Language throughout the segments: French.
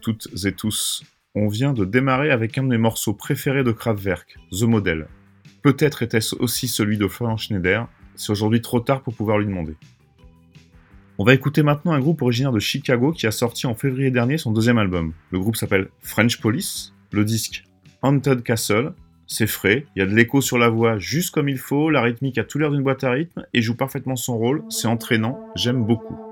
toutes et tous. On vient de démarrer avec un de mes morceaux préférés de Kraftwerk, The Model. Peut-être était-ce aussi celui de Florian Schneider, c'est aujourd'hui trop tard pour pouvoir lui demander. On va écouter maintenant un groupe originaire de Chicago qui a sorti en février dernier son deuxième album. Le groupe s'appelle French Police, le disque Haunted Castle, c'est frais, il y a de l'écho sur la voix juste comme il faut, la rythmique a tout l'air d'une boîte à rythme et joue parfaitement son rôle, c'est entraînant, j'aime beaucoup.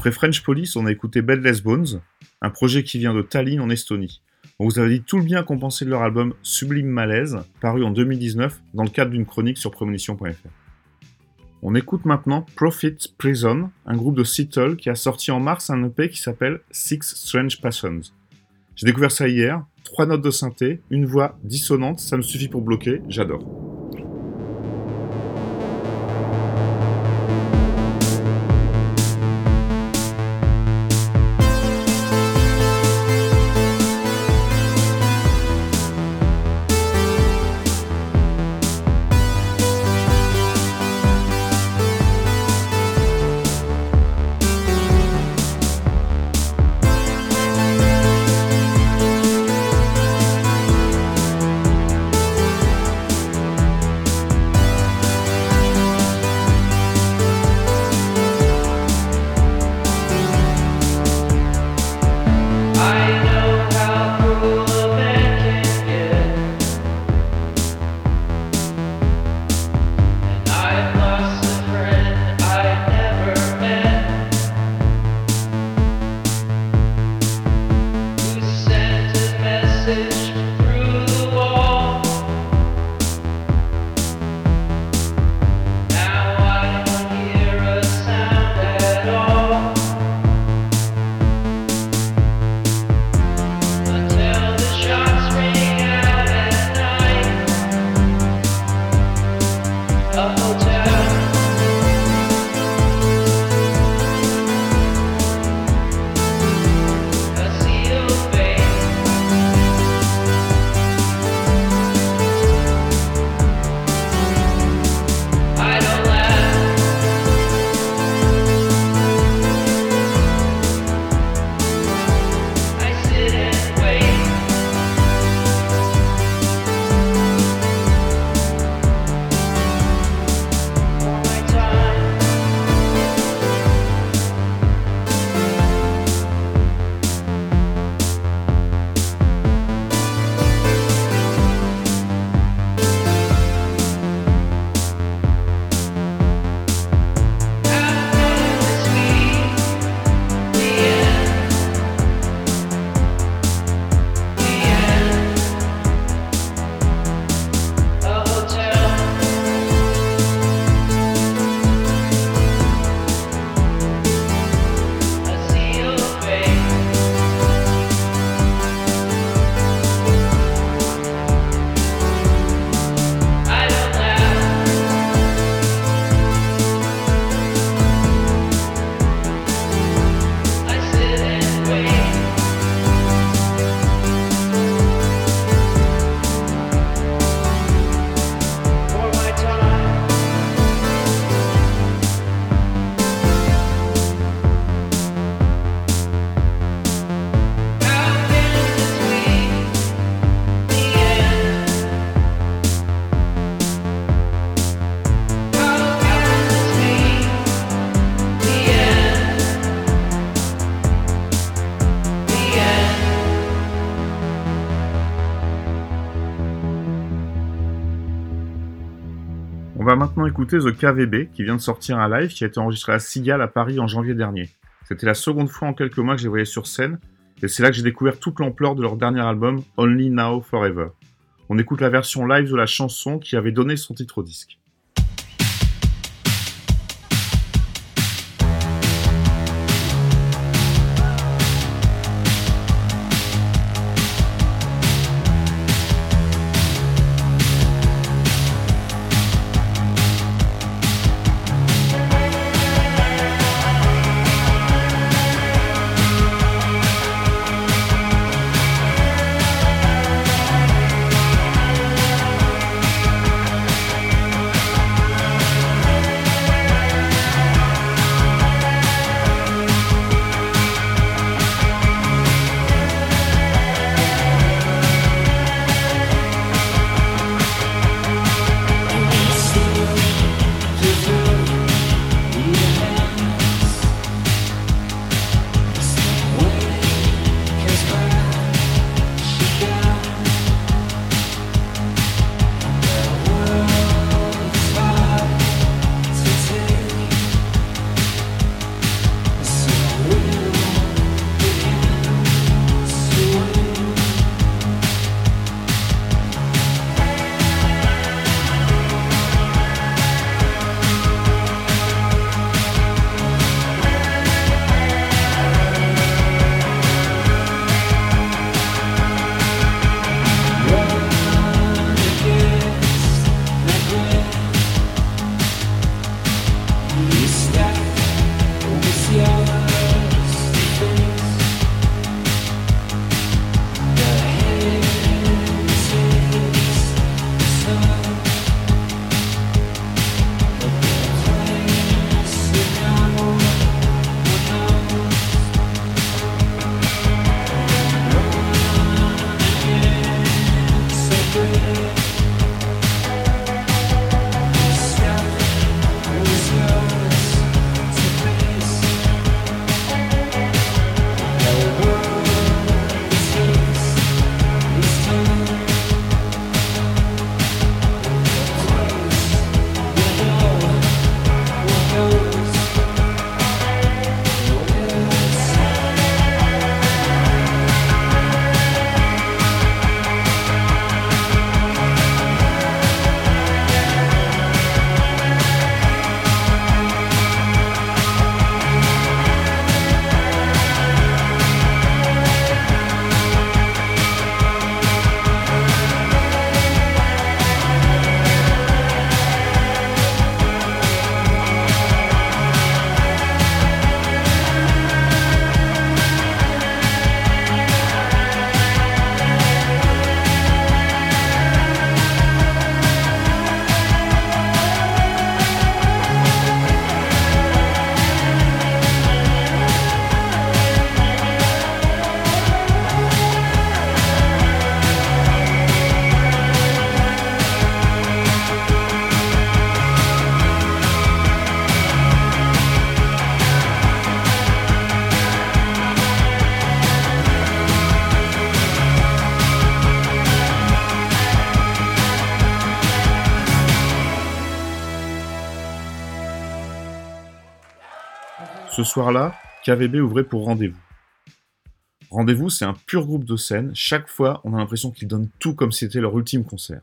Après French Police, on a écouté Bedless Bones, un projet qui vient de Tallinn en Estonie. On vous avait dit tout le bien qu'on pensait de leur album Sublime Malaise, paru en 2019 dans le cadre d'une chronique sur prémonition.fr. On écoute maintenant Profit Prison, un groupe de Seattle qui a sorti en mars un EP qui s'appelle Six Strange Passions. J'ai découvert ça hier, trois notes de synthé, une voix dissonante, ça me suffit pour bloquer, j'adore. Écouter The KVB qui vient de sortir un live qui a été enregistré à Sigal à Paris en janvier dernier. C'était la seconde fois en quelques mois que je les voyais sur scène et c'est là que j'ai découvert toute l'ampleur de leur dernier album Only Now Forever. On écoute la version live de la chanson qui avait donné son titre au disque. Ce soir-là, KVB ouvrait pour Rendez-vous. Rendez-vous, c'est un pur groupe de scène. Chaque fois, on a l'impression qu'ils donnent tout comme si c'était leur ultime concert.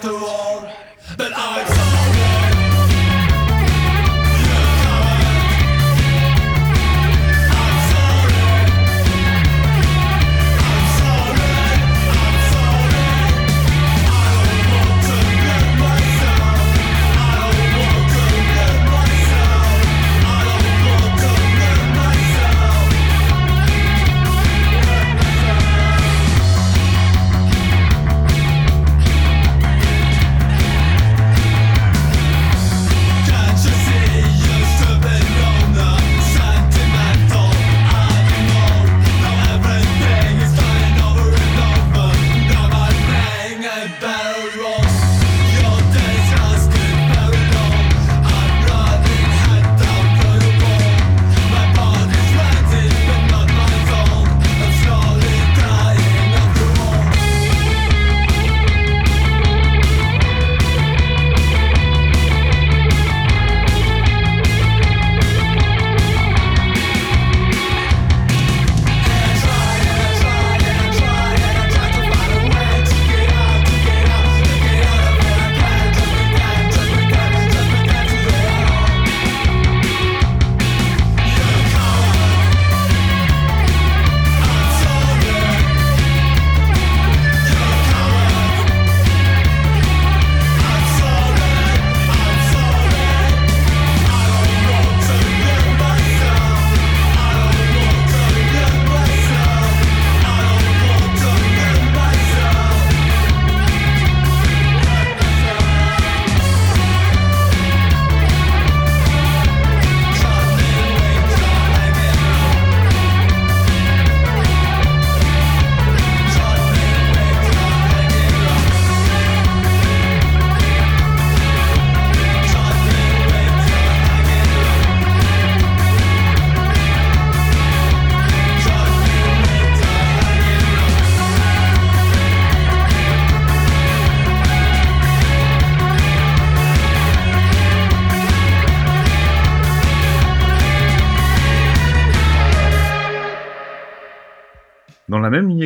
to all but I.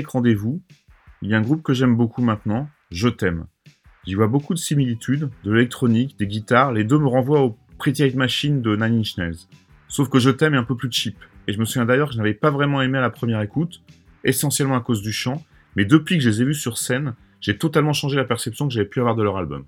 Rendez-vous, il y a un groupe que j'aime beaucoup maintenant, Je t'aime. J'y vois beaucoup de similitudes, de l'électronique, des guitares, les deux me renvoient au Pretty Hate Machine de Nine Inch Nails. Sauf que Je t'aime est un peu plus cheap, et je me souviens d'ailleurs que je n'avais pas vraiment aimé à la première écoute, essentiellement à cause du chant, mais depuis que je les ai vus sur scène, j'ai totalement changé la perception que j'avais pu avoir de leur album.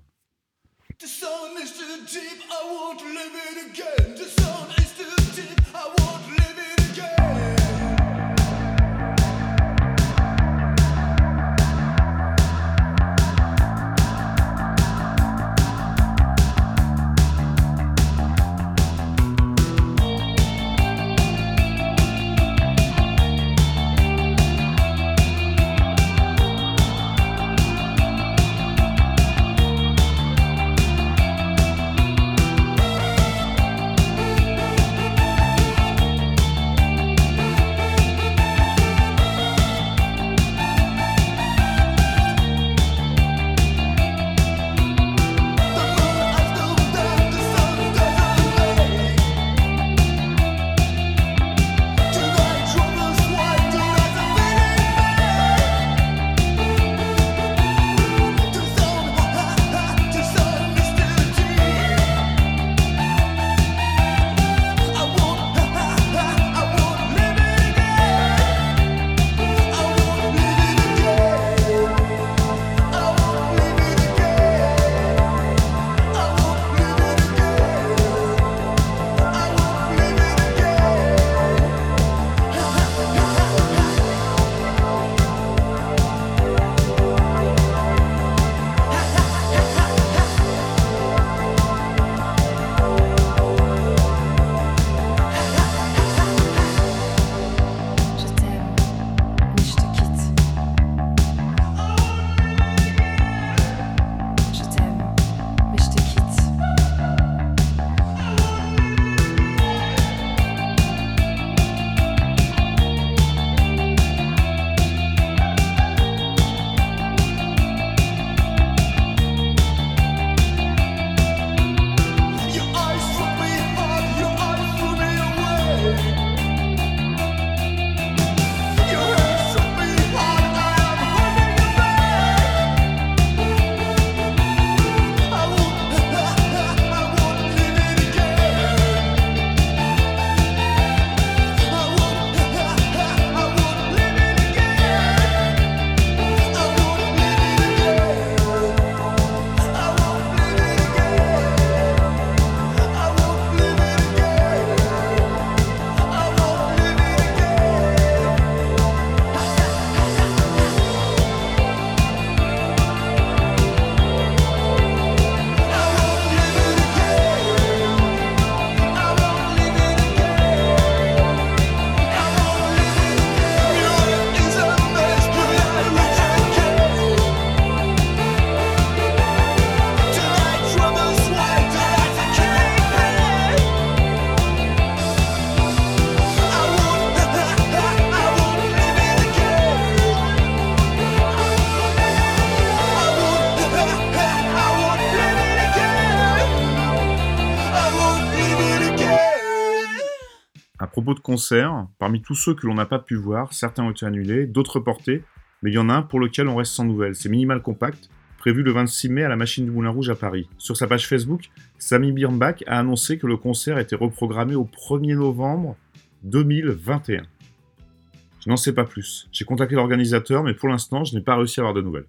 Parmi tous ceux que l'on n'a pas pu voir, certains ont été annulés, d'autres reportés, mais il y en a un pour lequel on reste sans nouvelles. C'est Minimal Compact, prévu le 26 mai à la Machine du Moulin Rouge à Paris. Sur sa page Facebook, Samy Birnbach a annoncé que le concert était reprogrammé au 1er novembre 2021. Je n'en sais pas plus. J'ai contacté l'organisateur, mais pour l'instant, je n'ai pas réussi à avoir de nouvelles.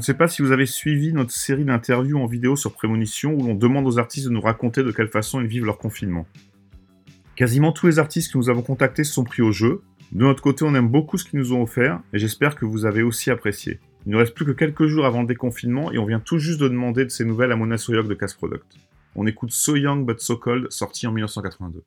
Ne sais pas si vous avez suivi notre série d'interviews en vidéo sur Prémonition où l'on demande aux artistes de nous raconter de quelle façon ils vivent leur confinement. Quasiment tous les artistes que nous avons contactés se sont pris au jeu. De notre côté, on aime beaucoup ce qu'ils nous ont offert et j'espère que vous avez aussi apprécié. Il ne reste plus que quelques jours avant le déconfinement et on vient tout juste de demander de ces nouvelles à Mona Soyok de Cast Product. On écoute So Young But So Cold, sorti en 1982.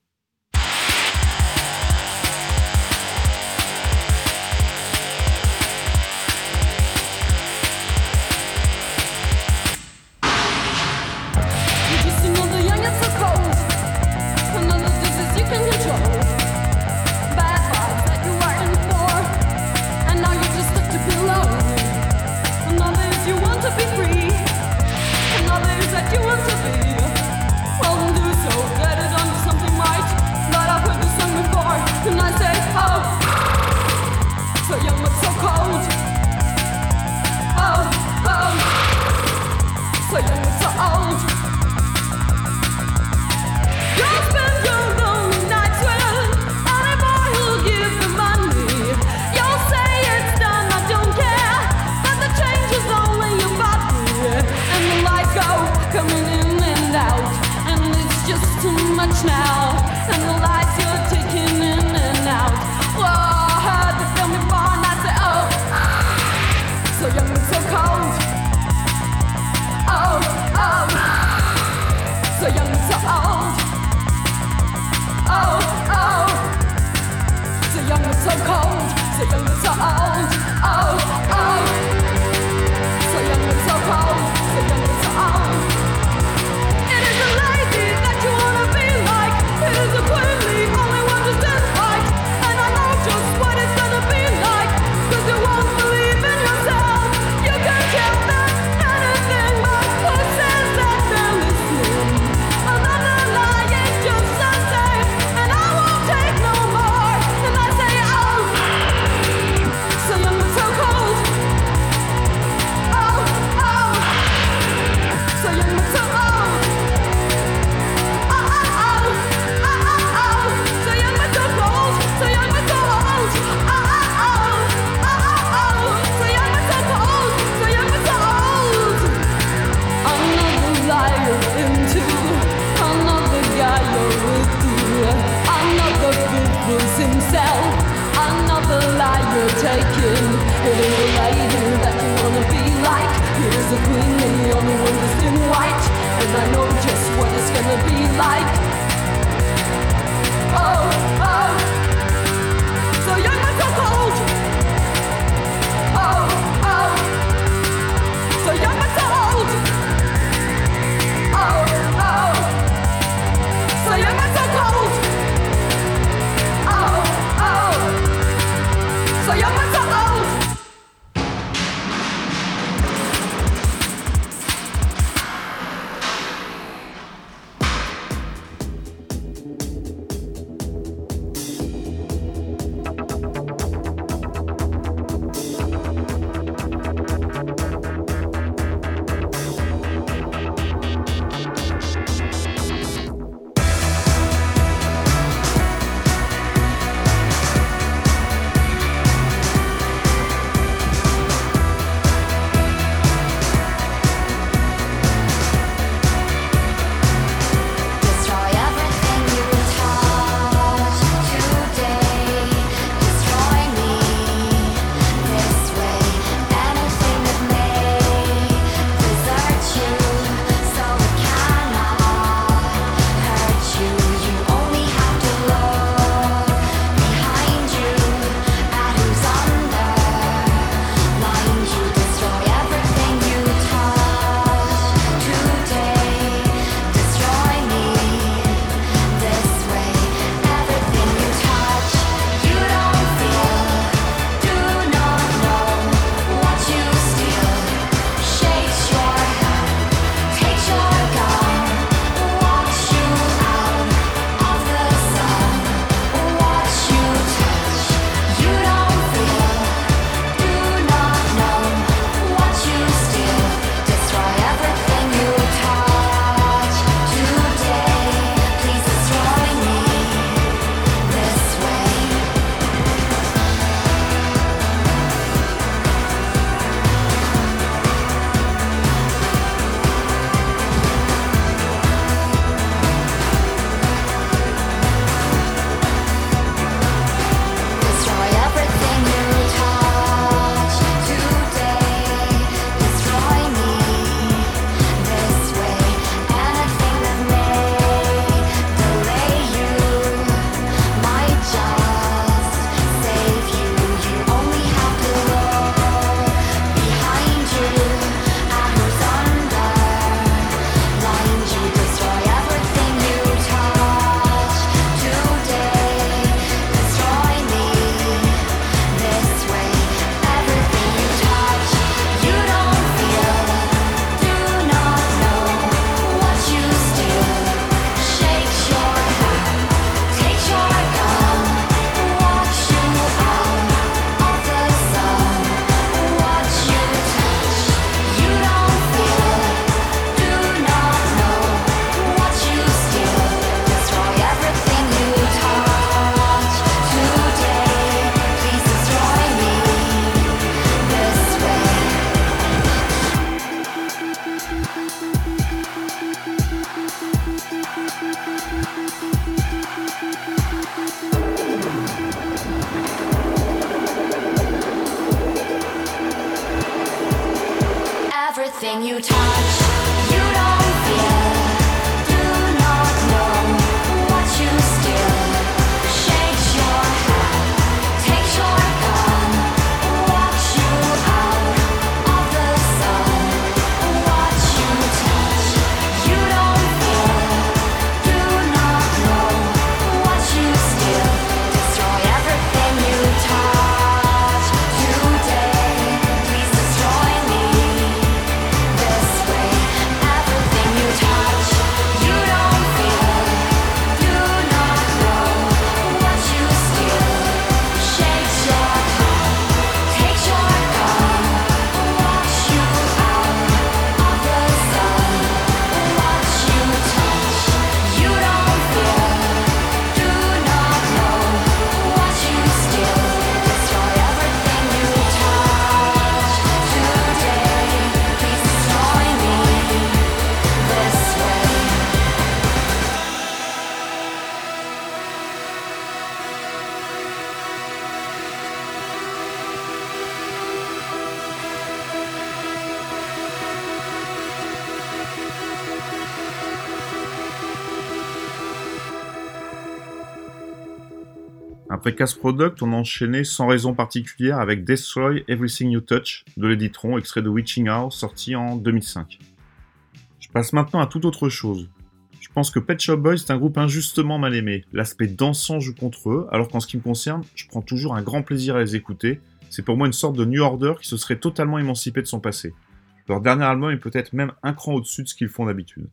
Après Cast Product, on a enchaîné sans raison particulière avec Destroy Everything You Touch de l'Editron, extrait de Witching Hour, sorti en 2005. Je passe maintenant à toute autre chose. Je pense que Pet Shop Boys est un groupe injustement mal aimé. L'aspect dansant joue contre eux, alors qu'en ce qui me concerne, je prends toujours un grand plaisir à les écouter. C'est pour moi une sorte de New Order qui se serait totalement émancipé de son passé. Leur dernier album est peut-être même un cran au-dessus de ce qu'ils font d'habitude.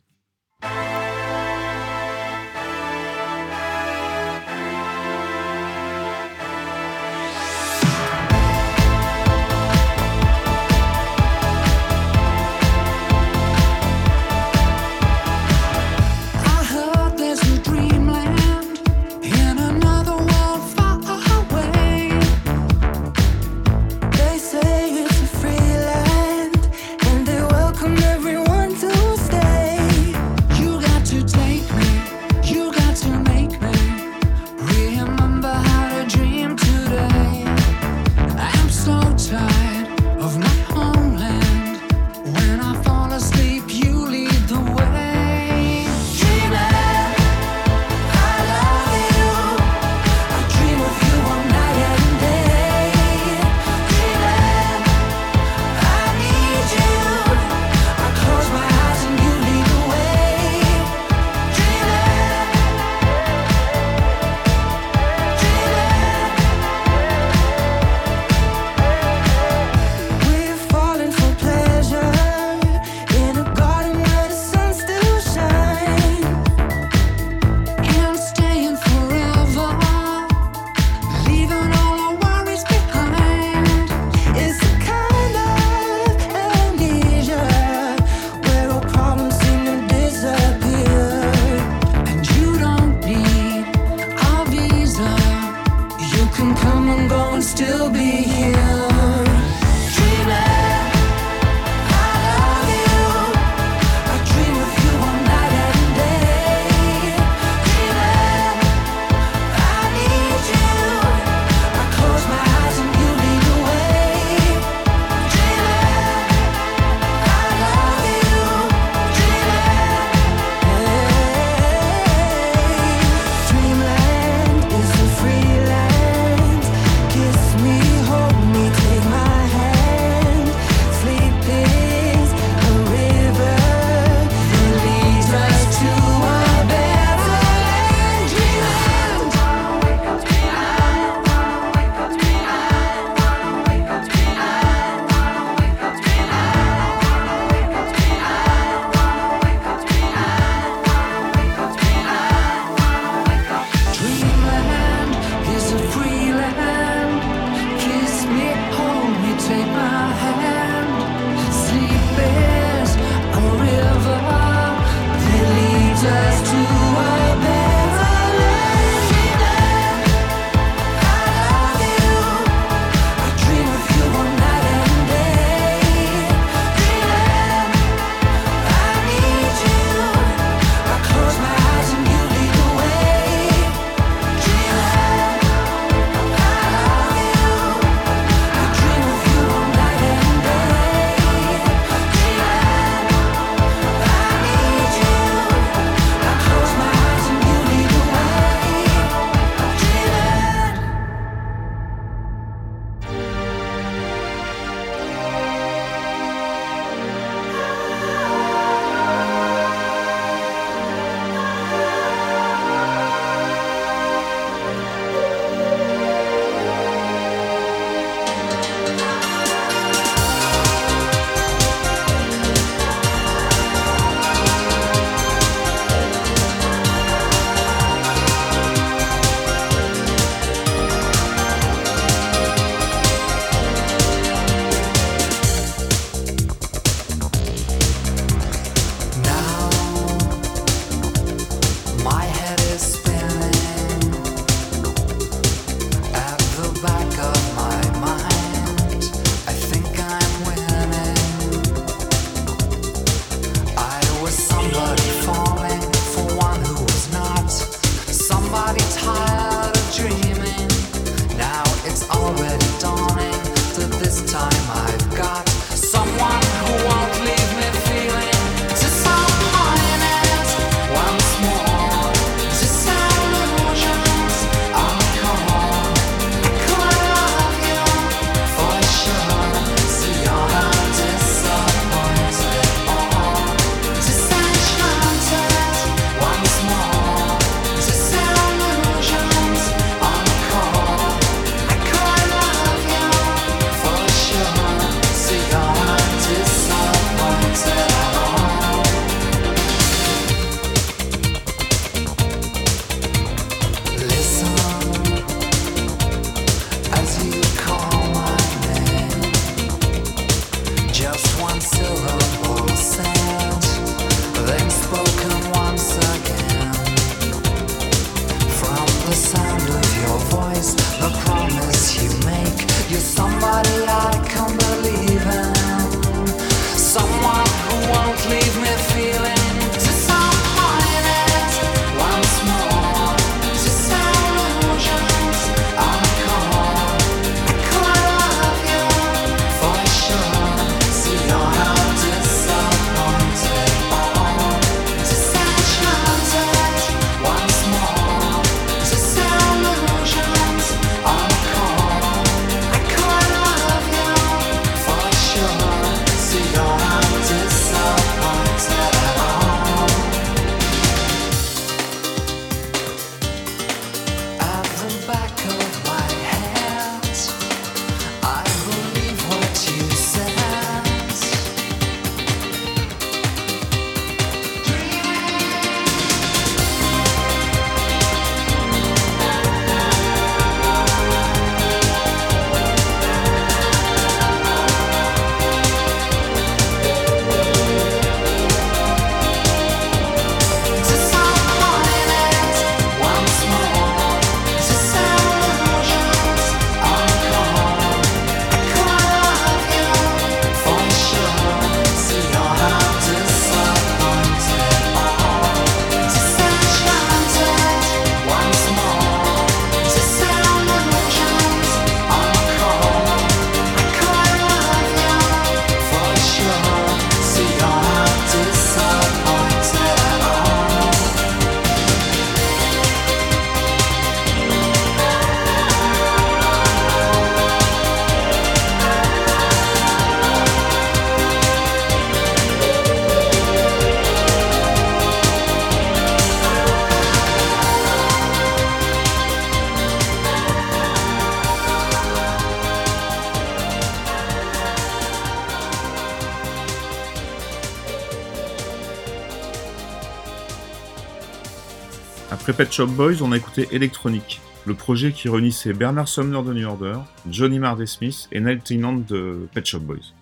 Pet Shop Boys, on a écouté Electronic, le projet qui réunissait Bernard Sumner de New Order, Johnny Marr Smith et Neil Tennant de Pet Shop Boys.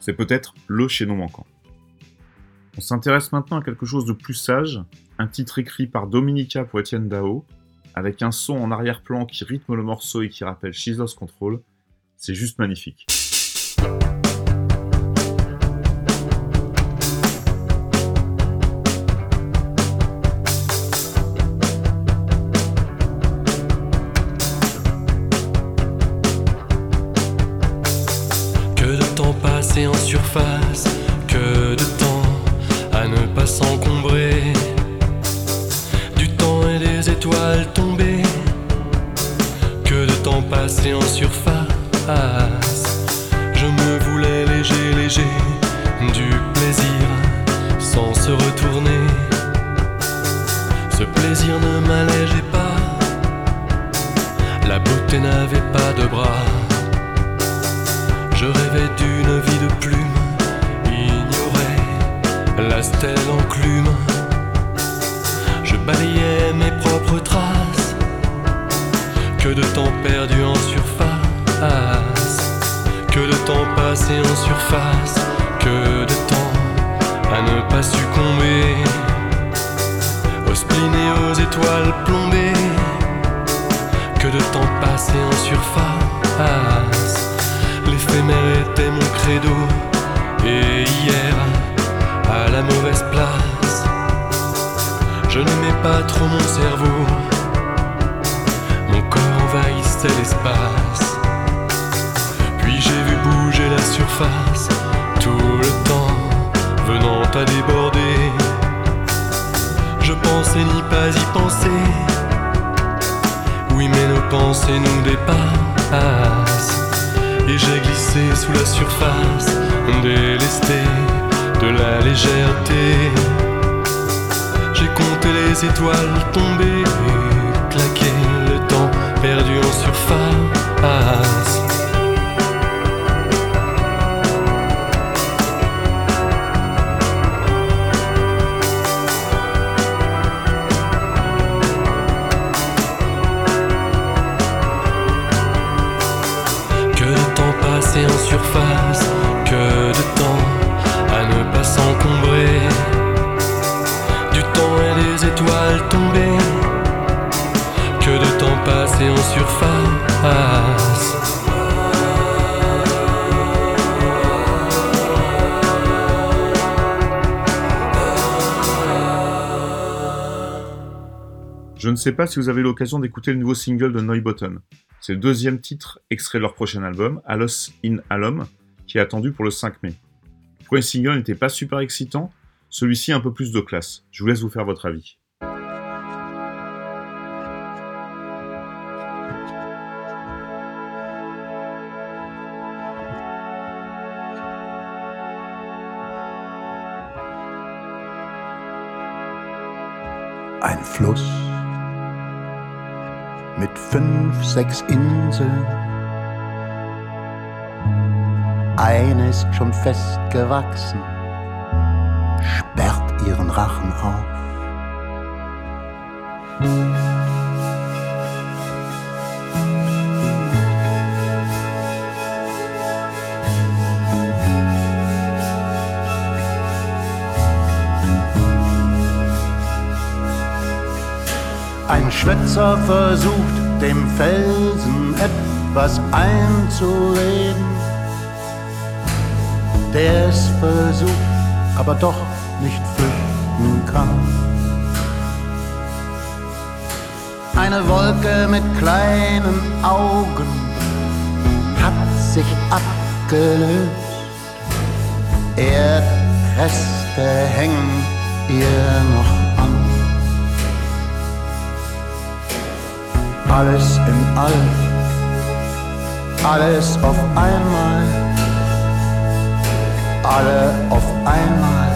C'est peut-être le chaînon manquant. On s'intéresse maintenant à quelque chose de plus sage, un titre écrit par Dominica pour Etienne Dao, avec un son en arrière-plan qui rythme le morceau et qui rappelle She's Lost Control. C'est juste magnifique. Que de temps à ne pas s'encombrer. Du temps et des étoiles tombées. Que de temps passé en surface. Je me voulais léger, léger. Du plaisir sans se retourner. Ce plaisir ne m'allégeait pas. La beauté n'avait pas de bras. Je rêvais d'une vie de plume, la stèle enclume. Je balayais mes propres traces, que de temps perdu en surface, que de temps passé en surface, que de temps à ne pas succomber. Aux spleen et aux étoiles plombées, que de temps passé en surface. L'éphémère était mon credo. Et hier, à la mauvaise place. Je n'aimais pas trop mon cerveau. Mon corps envahissait l'espace. Puis j'ai vu bouger la surface Tout le temps venant à déborder. Je pensais n'y pas y penser. Oui mais nos pensées nous dépassent. Et j'ai glissé sous la surface, délesté de la légèreté. J'ai compté les étoiles tombées, claqué le temps perdu en surface. Que de temps passé en surface, ne sais pas si vous avez l'occasion d'écouter le nouveau single de Neubotten. C'est le deuxième titre extrait de leur prochain album, Alos in Alum, qui est attendu pour le 5 mai. Le premier single n'était pas super excitant, celui-ci un peu plus de classe. Je vous laisse vous faire votre avis. Mit fünf, sechs Inseln. Eine ist schon festgewachsen, sperrt ihren Rachen auf. Schwätzer versucht dem Felsen etwas einzureden, der es versucht, aber doch nicht flüchten kann. Eine Wolke mit kleinen Augen hat sich abgelöst, Erdreste hängen ihr noch alles in allem, alles auf einmal, alle auf einmal,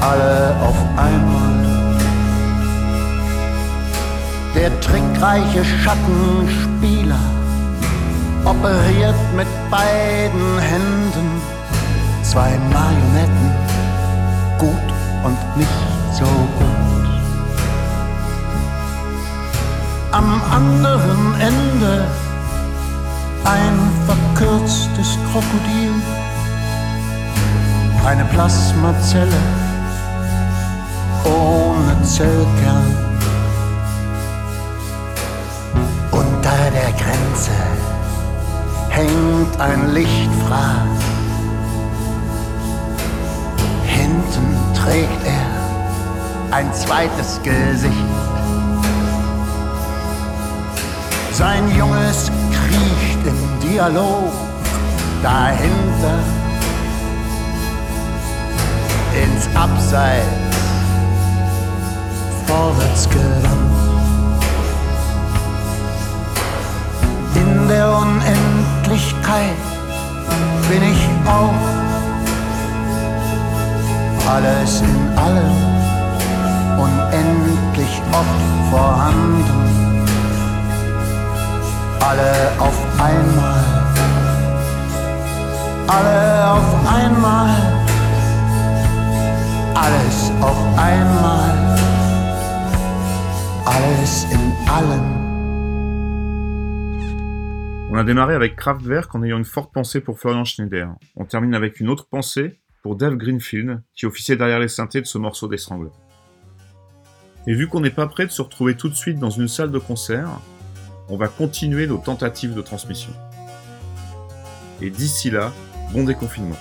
alle auf einmal. Der trickreiche Schattenspieler operiert mit beiden Händen zwei Marionetten, gut und nicht so gut. Am anderen Ende ein verkürztes Krokodil, eine Plasmazelle ohne Zellkern. Unter der Grenze hängt ein Lichtfraß. Hinten trägt er ein zweites Gesicht. Sein Junges kriecht im Dialog dahinter ins Abseits vorwärts gewandt. In der Unendlichkeit bin ich auch alles in allem unendlich oft vorhanden alle auf einmal, alle auf einmal, alles einmal. On a démarré avec Kraftwerk en ayant une forte pensée pour Florian Schneider. On termine avec une autre pensée pour Dave Greenfield, qui officiait derrière les synthés de ce morceau d'Estrangle. Et vu qu'on n'est pas prêt de se retrouver tout de suite dans une salle de concert, on va continuer nos tentatives de transmission. Et d'ici là, bon déconfinement.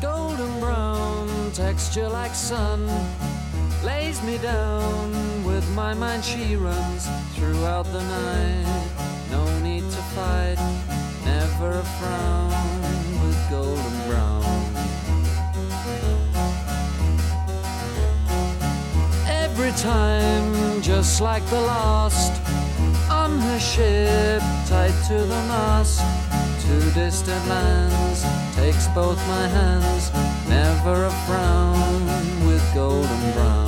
Golden brown texture like sun lays me down with my mind she runs throughout the night no need to fight never a frown with golden brown every time, just like the last. On her ship, tied to the mast, to distant lands, takes both my hands, never a frown with golden brown.